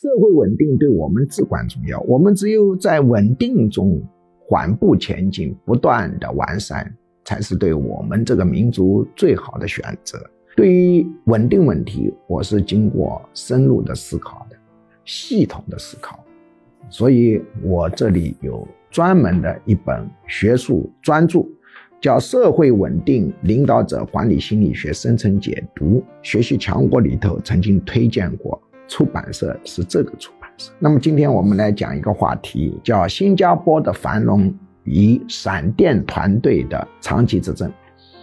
社会稳定对我们至关重要。我们只有在稳定中缓步前进，不断的完善，才是对我们这个民族最好的选择。对于稳定问题，我是经过深入的思考的，系统的思考，所以我这里有专门的一本学术专著，叫《社会稳定领导者管理心理学深层解读》，学习强国里头曾经推荐过，出版社是这个出版社。那么今天我们来讲一个话题，叫新加坡的繁荣与闪电团队的长期执政，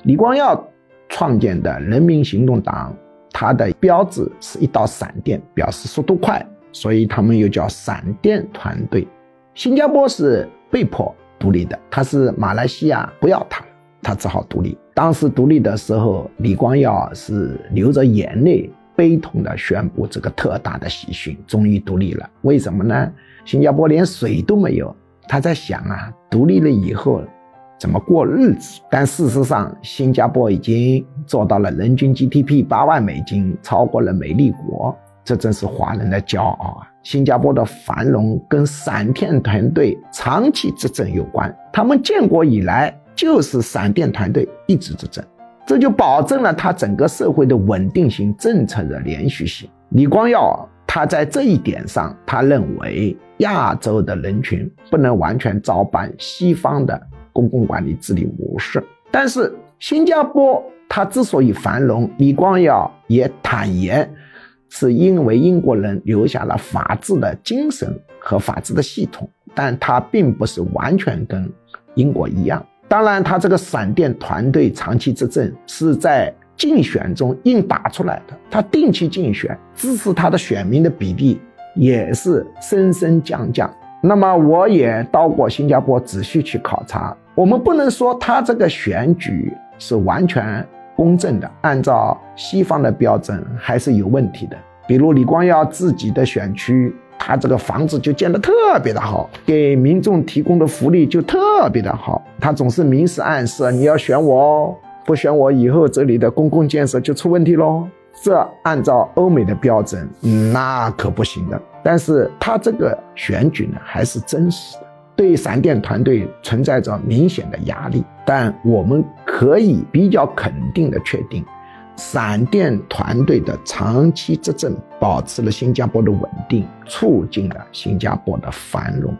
李光耀。创建的人民行动党，它的标志是一道闪电，表示速度快，所以他们又叫闪电团队。新加坡是被迫独立的，他是马来西亚不要他，他只好独立。当时独立的时候，李光耀是流着眼泪，悲痛地宣布这个特大的喜讯，终于独立了。为什么呢？新加坡连水都没有，他在想啊，独立了以后。怎么过日子？但事实上，新加坡已经做到了人均 GDP 八万美金，超过了美利国，这真是华人的骄傲啊！新加坡的繁荣跟闪电团队长期执政有关，他们建国以来就是闪电团队一直执政，这就保证了他整个社会的稳定性、政策的连续性。李光耀他在这一点上，他认为亚洲的人群不能完全照搬西方的。公共管理治理模式，但是新加坡它之所以繁荣，李光耀也坦言，是因为英国人留下了法治的精神和法治的系统，但它并不是完全跟英国一样。当然，他这个闪电团队长期执政是在竞选中硬打出来的，他定期竞选，支持他的选民的比例也是升升降降。那么，我也到过新加坡，仔细去考察。我们不能说他这个选举是完全公正的，按照西方的标准还是有问题的。比如李光耀自己的选区，他这个房子就建得特别的好，给民众提供的福利就特别的好。他总是明示暗示你要选我哦，不选我以后这里的公共建设就出问题喽。这按照欧美的标准，那可不行的。但是他这个选举呢，还是真实的。对闪电团队存在着明显的压力，但我们可以比较肯定的确定，闪电团队的长期执政保持了新加坡的稳定，促进了新加坡的繁荣。